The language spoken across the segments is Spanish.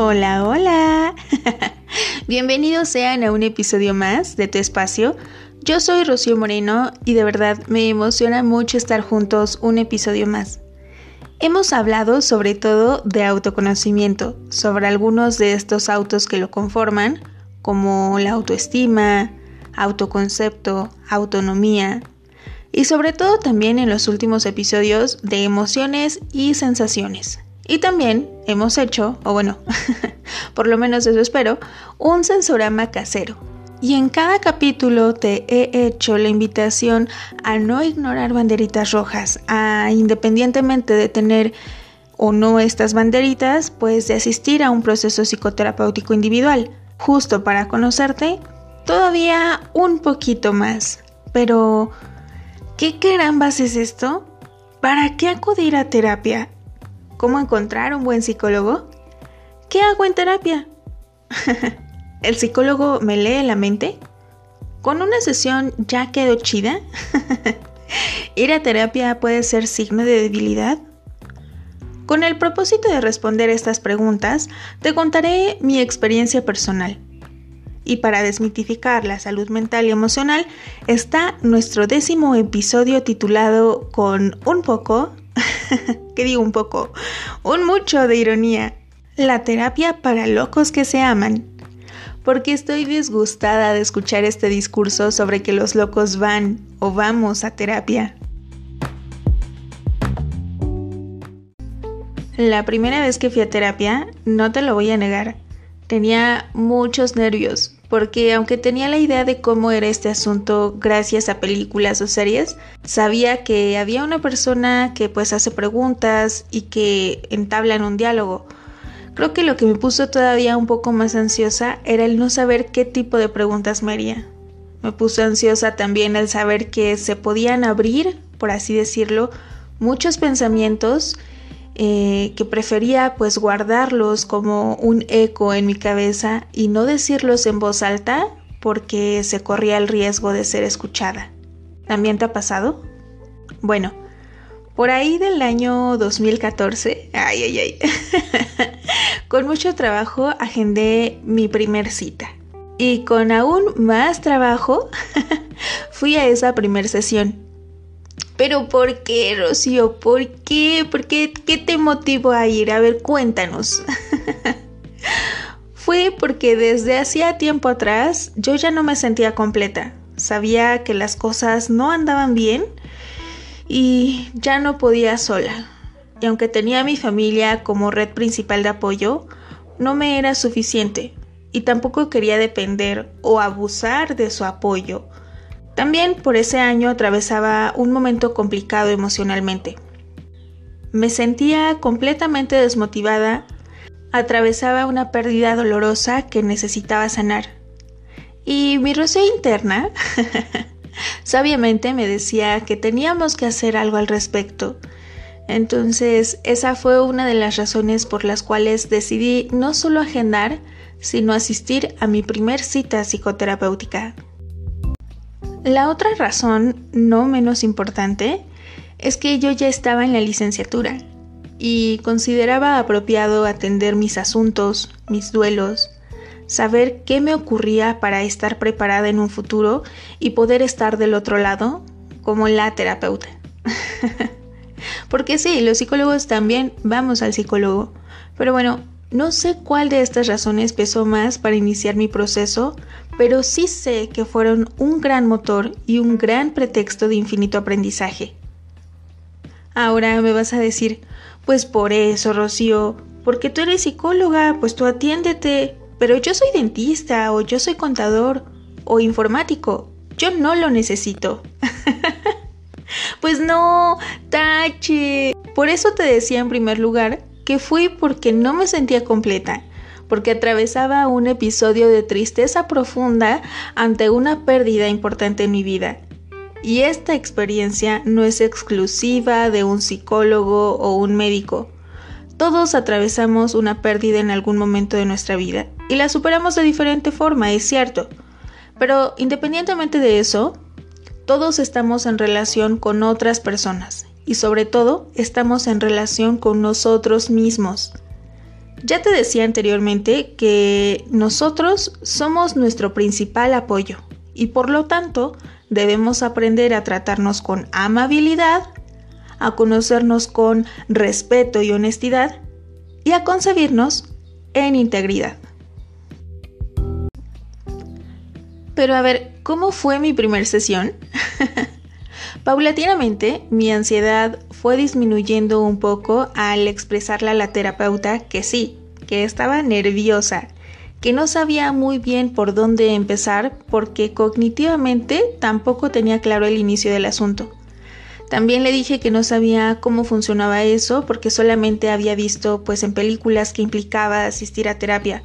Hola, hola. Bienvenidos sean a un episodio más de Tu Espacio. Yo soy Rocío Moreno y de verdad me emociona mucho estar juntos un episodio más. Hemos hablado sobre todo de autoconocimiento, sobre algunos de estos autos que lo conforman, como la autoestima, autoconcepto, autonomía, y sobre todo también en los últimos episodios de emociones y sensaciones. Y también hemos hecho, o bueno, por lo menos eso espero, un sensorama casero, y en cada capítulo te he hecho la invitación a no ignorar banderitas rojas, a independientemente de tener o no estas banderitas, pues de asistir a un proceso psicoterapéutico individual, justo para conocerte todavía un poquito más. Pero, ¿qué carambas es esto? ¿Para qué acudir a terapia? ¿Cómo encontrar un buen psicólogo? ¿Qué hago en terapia? ¿El psicólogo me lee la mente? ¿Con una sesión ya quedó chida? ¿Ir a terapia puede ser signo de debilidad? Con el propósito de responder estas preguntas, te contaré mi experiencia personal. Y para desmitificar la salud mental y emocional está nuestro décimo episodio titulado con un poco, ¿qué digo un poco? Un mucho de ironía, la terapia para locos que se aman porque estoy disgustada de escuchar este discurso sobre que los locos van o vamos a terapia. La primera vez que fui a terapia, no te lo voy a negar, tenía muchos nervios, porque aunque tenía la idea de cómo era este asunto gracias a películas o series, sabía que había una persona que pues hace preguntas y que entablan un diálogo, Creo que lo que me puso todavía un poco más ansiosa era el no saber qué tipo de preguntas me haría. Me puso ansiosa también el saber que se podían abrir, por así decirlo, muchos pensamientos eh, que prefería pues guardarlos como un eco en mi cabeza y no decirlos en voz alta porque se corría el riesgo de ser escuchada. ¿También te ha pasado? Bueno, por ahí del año 2014, ay, ay, ay, con mucho trabajo agendé mi primer cita. Y con aún más trabajo fui a esa primer sesión. Pero ¿por qué, Rocío? ¿Por qué? ¿Por qué? ¿Qué te motivó a ir? A ver, cuéntanos. Fue porque desde hacía tiempo atrás yo ya no me sentía completa. Sabía que las cosas no andaban bien y ya no podía sola. Y aunque tenía a mi familia como red principal de apoyo, no me era suficiente y tampoco quería depender o abusar de su apoyo. También por ese año atravesaba un momento complicado emocionalmente. Me sentía completamente desmotivada, atravesaba una pérdida dolorosa que necesitaba sanar. Y mi rocío interna sabiamente me decía que teníamos que hacer algo al respecto. Entonces, esa fue una de las razones por las cuales decidí no solo agendar, sino asistir a mi primer cita psicoterapéutica. La otra razón, no menos importante, es que yo ya estaba en la licenciatura y consideraba apropiado atender mis asuntos, mis duelos, saber qué me ocurría para estar preparada en un futuro y poder estar del otro lado como la terapeuta. Porque sí, los psicólogos también vamos al psicólogo. Pero bueno, no sé cuál de estas razones pesó más para iniciar mi proceso, pero sí sé que fueron un gran motor y un gran pretexto de infinito aprendizaje. Ahora me vas a decir, pues por eso, Rocío, porque tú eres psicóloga, pues tú atiéndete, pero yo soy dentista o yo soy contador o informático. Yo no lo necesito. pues no, tache. Por eso te decía en primer lugar que fui porque no me sentía completa, porque atravesaba un episodio de tristeza profunda ante una pérdida importante en mi vida. Y esta experiencia no es exclusiva de un psicólogo o un médico. Todos atravesamos una pérdida en algún momento de nuestra vida y la superamos de diferente forma, es cierto. Pero independientemente de eso, todos estamos en relación con otras personas y sobre todo estamos en relación con nosotros mismos. Ya te decía anteriormente que nosotros somos nuestro principal apoyo y por lo tanto debemos aprender a tratarnos con amabilidad, a conocernos con respeto y honestidad y a concebirnos en integridad. Pero a ver, ¿cómo fue mi primer sesión? Paulatinamente, mi ansiedad fue disminuyendo un poco al expresarle a la terapeuta que sí, que estaba nerviosa, que no sabía muy bien por dónde empezar porque cognitivamente tampoco tenía claro el inicio del asunto. También le dije que no sabía cómo funcionaba eso porque solamente había visto pues en películas que implicaba asistir a terapia.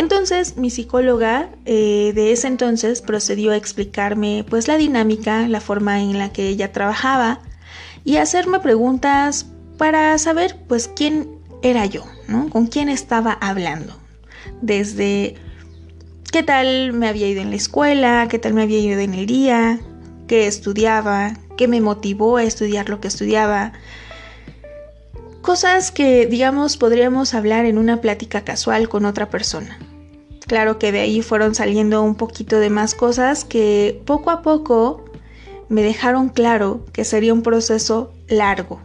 Entonces mi psicóloga eh, de ese entonces procedió a explicarme pues la dinámica, la forma en la que ella trabajaba y hacerme preguntas para saber pues quién era yo, ¿no? Con quién estaba hablando. Desde qué tal me había ido en la escuela, qué tal me había ido en el día, qué estudiaba, qué me motivó a estudiar lo que estudiaba. Cosas que, digamos, podríamos hablar en una plática casual con otra persona. Claro que de ahí fueron saliendo un poquito de más cosas que poco a poco me dejaron claro que sería un proceso largo.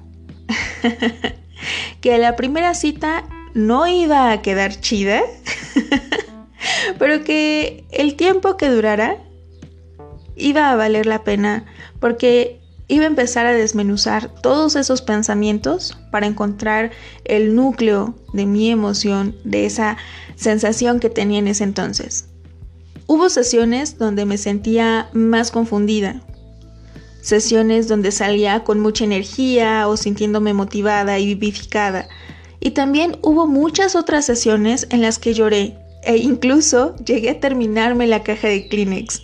que la primera cita no iba a quedar chida, pero que el tiempo que durara iba a valer la pena porque iba a empezar a desmenuzar todos esos pensamientos para encontrar el núcleo de mi emoción, de esa sensación que tenía en ese entonces. Hubo sesiones donde me sentía más confundida, sesiones donde salía con mucha energía o sintiéndome motivada y vivificada, y también hubo muchas otras sesiones en las que lloré e incluso llegué a terminarme la caja de Kleenex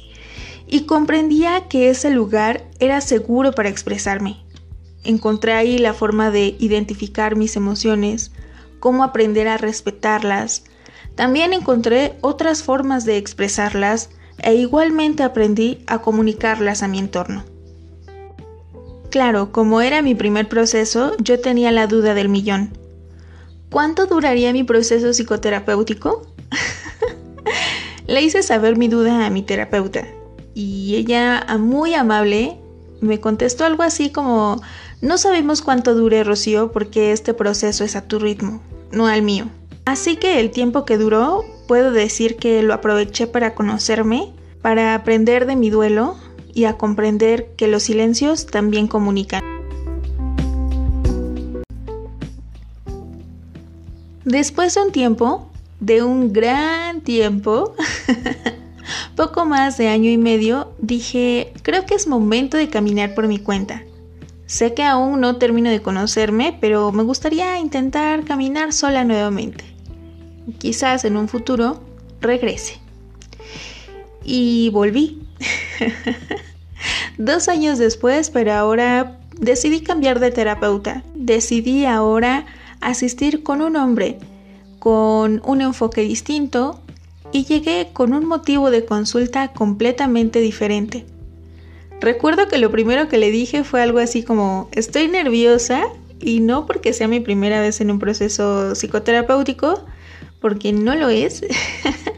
y comprendía que ese lugar era seguro para expresarme. Encontré ahí la forma de identificar mis emociones, cómo aprender a respetarlas. También encontré otras formas de expresarlas e igualmente aprendí a comunicarlas a mi entorno. Claro, como era mi primer proceso, yo tenía la duda del millón. ¿Cuánto duraría mi proceso psicoterapéutico? Le hice saber mi duda a mi terapeuta y ella, muy amable, me contestó algo así como, no sabemos cuánto dure Rocío porque este proceso es a tu ritmo, no al mío. Así que el tiempo que duró, puedo decir que lo aproveché para conocerme, para aprender de mi duelo y a comprender que los silencios también comunican. Después de un tiempo, de un gran tiempo, poco más de año y medio, dije, creo que es momento de caminar por mi cuenta. Sé que aún no termino de conocerme, pero me gustaría intentar caminar sola nuevamente. Quizás en un futuro regrese. Y volví. Dos años después, pero ahora decidí cambiar de terapeuta. Decidí ahora asistir con un hombre, con un enfoque distinto, y llegué con un motivo de consulta completamente diferente. Recuerdo que lo primero que le dije fue algo así como, estoy nerviosa y no porque sea mi primera vez en un proceso psicoterapéutico, porque no lo es,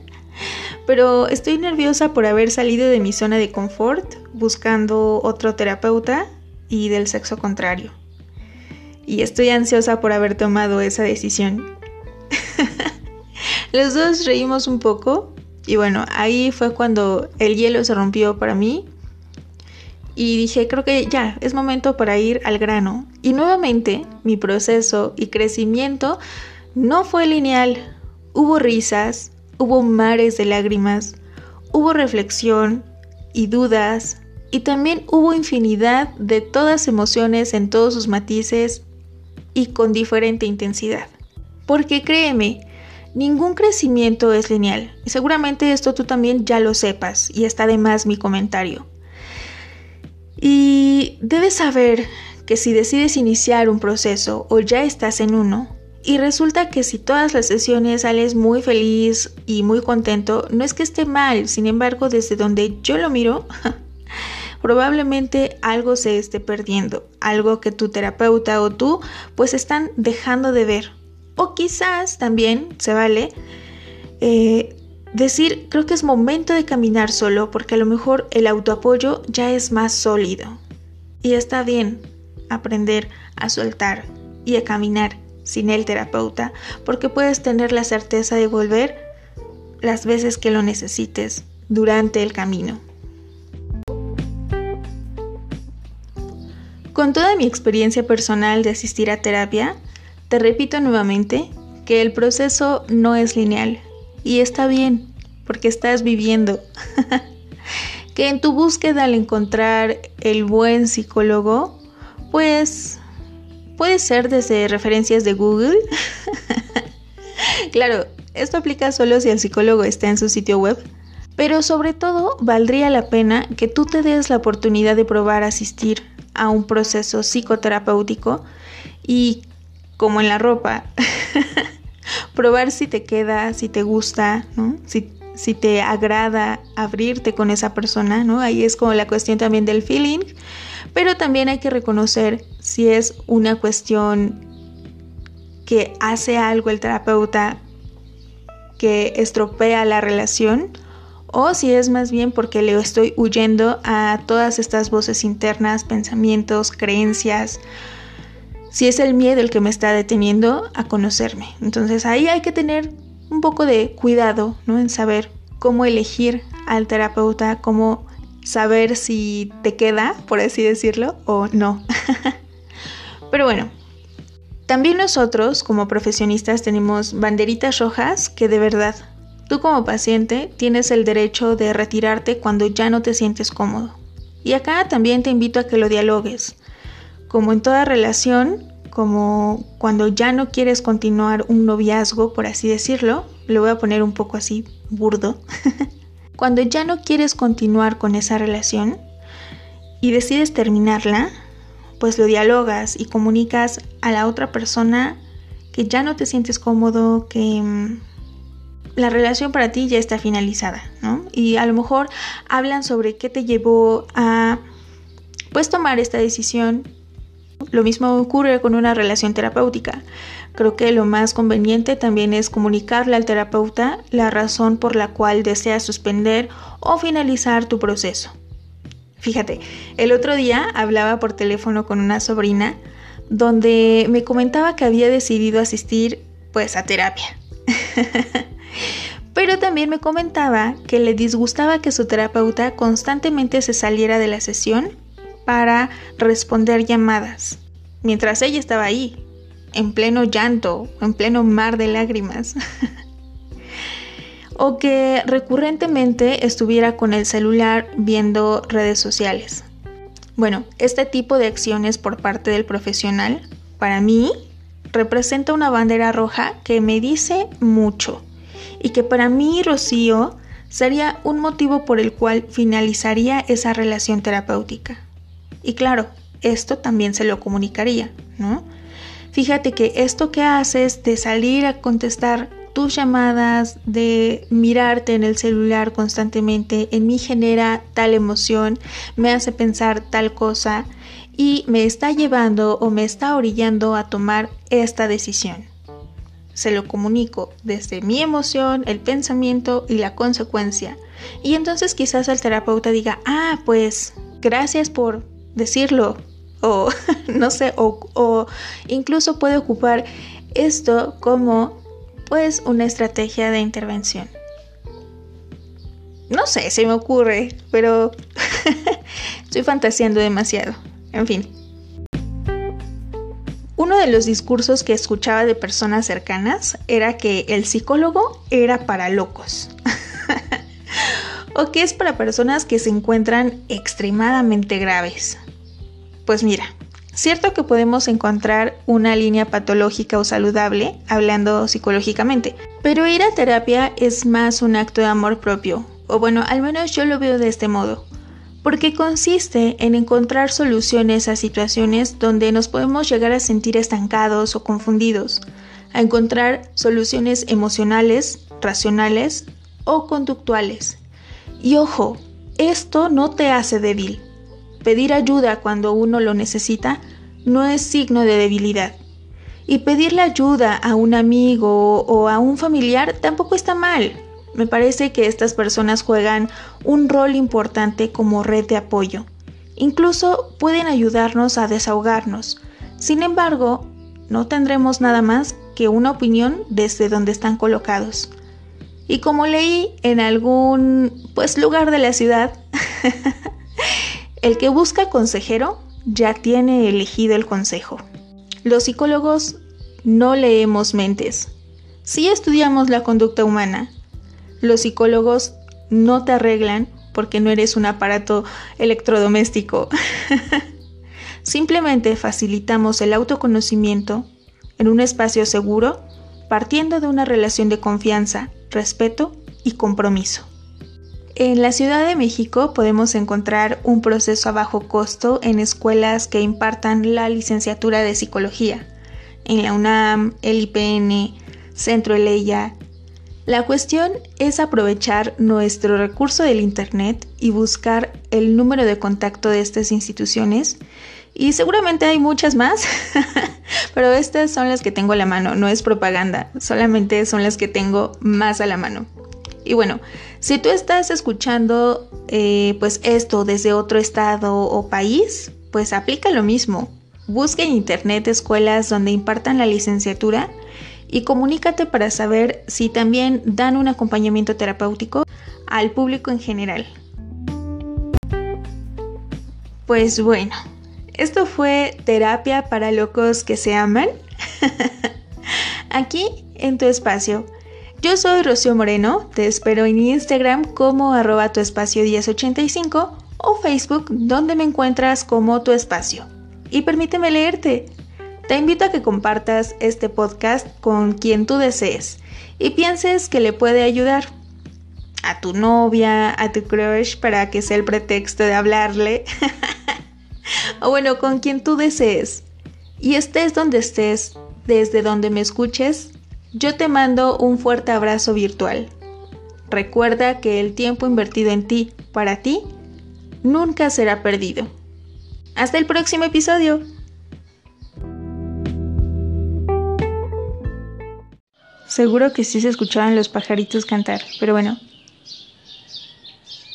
pero estoy nerviosa por haber salido de mi zona de confort buscando otro terapeuta y del sexo contrario. Y estoy ansiosa por haber tomado esa decisión. Los dos reímos un poco y bueno, ahí fue cuando el hielo se rompió para mí y dije, creo que ya, es momento para ir al grano. Y nuevamente, mi proceso y crecimiento no fue lineal. Hubo risas, hubo mares de lágrimas, hubo reflexión y dudas, y también hubo infinidad de todas emociones en todos sus matices y con diferente intensidad. Porque créeme, Ningún crecimiento es lineal, y seguramente esto tú también ya lo sepas, y está de más mi comentario. Y debes saber que si decides iniciar un proceso o ya estás en uno, y resulta que si todas las sesiones sales muy feliz y muy contento, no es que esté mal, sin embargo, desde donde yo lo miro, probablemente algo se esté perdiendo, algo que tu terapeuta o tú pues están dejando de ver O quizás también se vale eh, decir, creo que es momento de caminar solo porque a lo mejor el autoapoyo ya es más sólido. Y está bien aprender a soltar y a caminar sin el terapeuta porque puedes tener la certeza de volver las veces que lo necesites durante el camino. Con toda mi experiencia personal de asistir a terapia, te repito nuevamente que el proceso no es lineal y está bien porque estás viviendo. que en tu búsqueda al encontrar el buen psicólogo, pues puede ser desde referencias de Google. claro, esto aplica solo si el psicólogo está en su sitio web. Pero sobre todo, valdría la pena que tú te des la oportunidad de probar asistir a un proceso psicoterapéutico y, como en la ropa, probar si te queda, si te gusta, si, si te agrada abrirte con esa persona, ¿no? Ahí es como la cuestión también del feeling, pero también hay que reconocer si es una cuestión que hace algo el terapeuta que estropea la relación o si es más bien porque le estoy huyendo a todas estas voces internas, pensamientos, creencias, si es el miedo el que me está deteniendo a conocerme. Entonces ahí hay que tener un poco de cuidado, ¿no? En saber cómo elegir al terapeuta, cómo saber si te queda, por así decirlo, o no. Pero bueno, también nosotros como profesionistas tenemos banderitas rojas que de verdad Tú como paciente tienes el derecho de retirarte cuando ya no te sientes cómodo. Y acá también te invito a que lo dialogues. Como en toda relación, como cuando ya no quieres continuar un noviazgo, por así decirlo, lo voy a poner un poco así burdo. cuando ya no quieres continuar con esa relación y decides terminarla, pues lo dialogas y comunicas a la otra persona que ya no te sientes cómodo, que mm, la relación para ti ya está finalizada, ¿no? Y a lo mejor hablan sobre qué te llevó a pues tomar esta decisión. Lo mismo ocurre con una relación terapéutica. Creo que lo más conveniente también es comunicarle al terapeuta la razón por la cual deseas suspender o finalizar tu proceso. Fíjate, el otro día hablaba por teléfono con una sobrina donde me comentaba que había decidido asistir pues a terapia. Pero también me comentaba que le disgustaba que su terapeuta constantemente se saliera de la sesión para responder llamadas, mientras ella estaba ahí, en pleno llanto, en pleno mar de lágrimas. o que recurrentemente estuviera con el celular viendo redes sociales. Bueno, este tipo de acciones por parte del profesional, para mí, representa una bandera roja que me dice mucho y que para mí, Rocío, sería un motivo por el cual finalizaría esa relación terapéutica. Y claro, esto también se lo comunicaría, ¿no? Fíjate que esto que haces de salir a contestar tus llamadas, de mirarte en el celular constantemente, en mí genera tal emoción, me hace pensar tal cosa y me está llevando o me está orillando a tomar esta decisión se lo comunico desde mi emoción, el pensamiento y la consecuencia. Y entonces quizás el terapeuta diga, ah, pues gracias por decirlo. O no sé, o, o incluso puede ocupar esto como pues una estrategia de intervención. No sé, se me ocurre, pero estoy fantaseando demasiado. En fin. Uno de los discursos que escuchaba de personas cercanas era que el psicólogo era para locos. o que es para personas que se encuentran extremadamente graves. Pues mira, cierto que podemos encontrar una línea patológica o saludable hablando psicológicamente, pero ir a terapia es más un acto de amor propio, o bueno, al menos yo lo veo de este modo porque consiste en encontrar soluciones a situaciones donde nos podemos llegar a sentir estancados o confundidos, a encontrar soluciones emocionales, racionales o conductuales. Y ojo, esto no te hace débil. Pedir ayuda cuando uno lo necesita no es signo de debilidad. Y pedirle ayuda a un amigo o a un familiar tampoco está mal. Me parece que estas personas juegan un rol importante como red de apoyo. Incluso pueden ayudarnos a desahogarnos. Sin embargo, no tendremos nada más que una opinión desde donde están colocados. Y como leí en algún pues lugar de la ciudad, el que busca consejero ya tiene elegido el consejo. Los psicólogos no leemos mentes. Sí estudiamos la conducta humana. Los psicólogos no te arreglan porque no eres un aparato electrodoméstico. Simplemente facilitamos el autoconocimiento en un espacio seguro partiendo de una relación de confianza, respeto y compromiso. En la Ciudad de México podemos encontrar un proceso a bajo costo en escuelas que impartan la licenciatura de psicología, en la UNAM, el IPN, Centro Eleya. La cuestión es aprovechar nuestro recurso del Internet y buscar el número de contacto de estas instituciones y seguramente hay muchas más, pero estas son las que tengo a la mano, no es propaganda, solamente son las que tengo más a la mano. Y bueno, si tú estás escuchando eh, pues esto desde otro estado o país, pues aplica lo mismo. Busca en internet escuelas donde impartan la licenciatura y comunícate para saber si también dan un acompañamiento terapéutico al público en general. Pues bueno, esto fue terapia para locos que se aman. Aquí en tu espacio. Yo soy Rocío Moreno, te espero en Instagram como arroba tu espacio 1085 o Facebook donde me encuentras como tu espacio. Y permíteme leerte. Te invito a que compartas este podcast con quien tú desees y pienses que le puede ayudar. A tu novia, a tu crush, para que sea el pretexto de hablarle. o bueno, con quien tú desees. Y estés donde estés, desde donde me escuches, yo te mando un fuerte abrazo virtual. Recuerda que el tiempo invertido en ti, para ti, nunca será perdido. Hasta el próximo episodio. Seguro que sí se escuchaban los pajaritos cantar, pero bueno.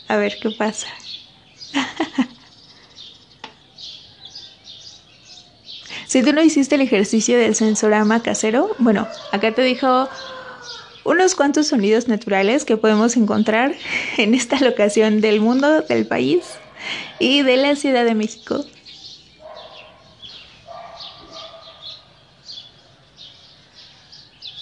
A ver qué pasa. Si tú no hiciste el ejercicio del sensorama casero, bueno, acá te dijo unos cuantos sonidos naturales que podemos encontrar en esta locación del mundo, del país y de la Ciudad de México.